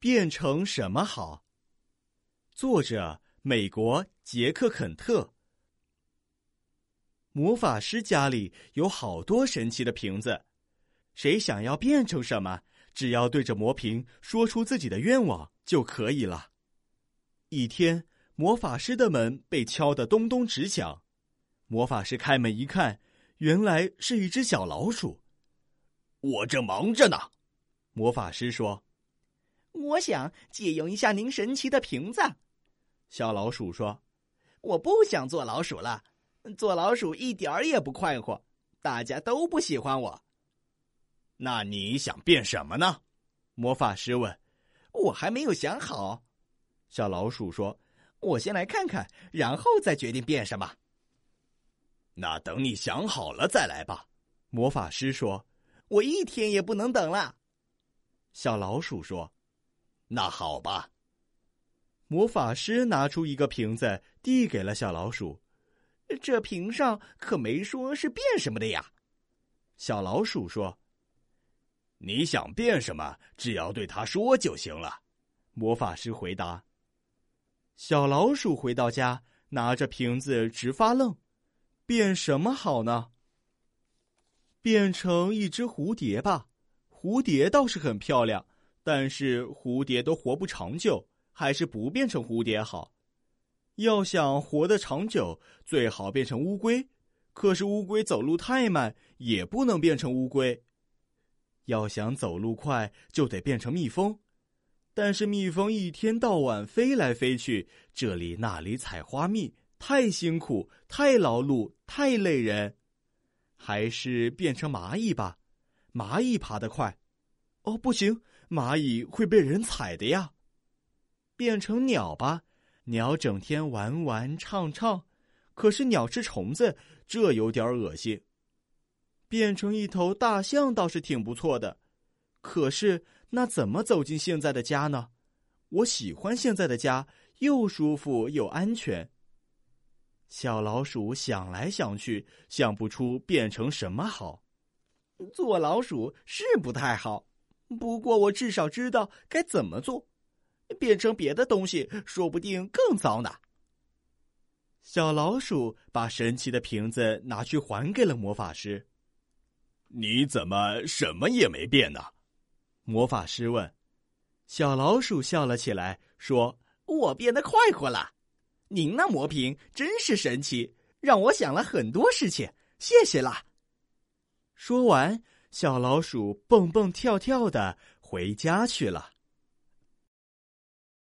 变成什么好？作者：美国杰克·肯特。魔法师家里有好多神奇的瓶子，谁想要变成什么，只要对着魔瓶说出自己的愿望就可以了。一天，魔法师的门被敲得咚咚直响。魔法师开门一看，原来是一只小老鼠。我正忙着呢，魔法师说。我想借用一下您神奇的瓶子，小老鼠说：“我不想做老鼠了，做老鼠一点儿也不快活，大家都不喜欢我。”那你想变什么呢？魔法师问。“我还没有想好。”小老鼠说，“我先来看看，然后再决定变什么。”那等你想好了再来吧。”魔法师说，“我一天也不能等了。”小老鼠说。那好吧。魔法师拿出一个瓶子，递给了小老鼠。这瓶上可没说是变什么的呀。小老鼠说：“你想变什么，只要对他说就行了。”魔法师回答。小老鼠回到家，拿着瓶子直发愣：“变什么好呢？变成一只蝴蝶吧。蝴蝶倒是很漂亮。”但是蝴蝶都活不长久，还是不变成蝴蝶好。要想活得长久，最好变成乌龟。可是乌龟走路太慢，也不能变成乌龟。要想走路快，就得变成蜜蜂。但是蜜蜂一天到晚飞来飞去，这里那里采花蜜，太辛苦，太劳碌，太累人。还是变成蚂蚁吧，蚂蚁爬得快。哦，不行。蚂蚁会被人踩的呀，变成鸟吧，鸟整天玩玩唱唱，可是鸟吃虫子，这有点恶心。变成一头大象倒是挺不错的，可是那怎么走进现在的家呢？我喜欢现在的家，又舒服又安全。小老鼠想来想去，想不出变成什么好。做老鼠是不太好。不过，我至少知道该怎么做。变成别的东西，说不定更糟呢。小老鼠把神奇的瓶子拿去还给了魔法师。你怎么什么也没变呢？魔法师问。小老鼠笑了起来，说：“我变得快活了。您那魔瓶真是神奇，让我想了很多事情。谢谢啦。”说完。小老鼠蹦蹦跳跳的回家去了。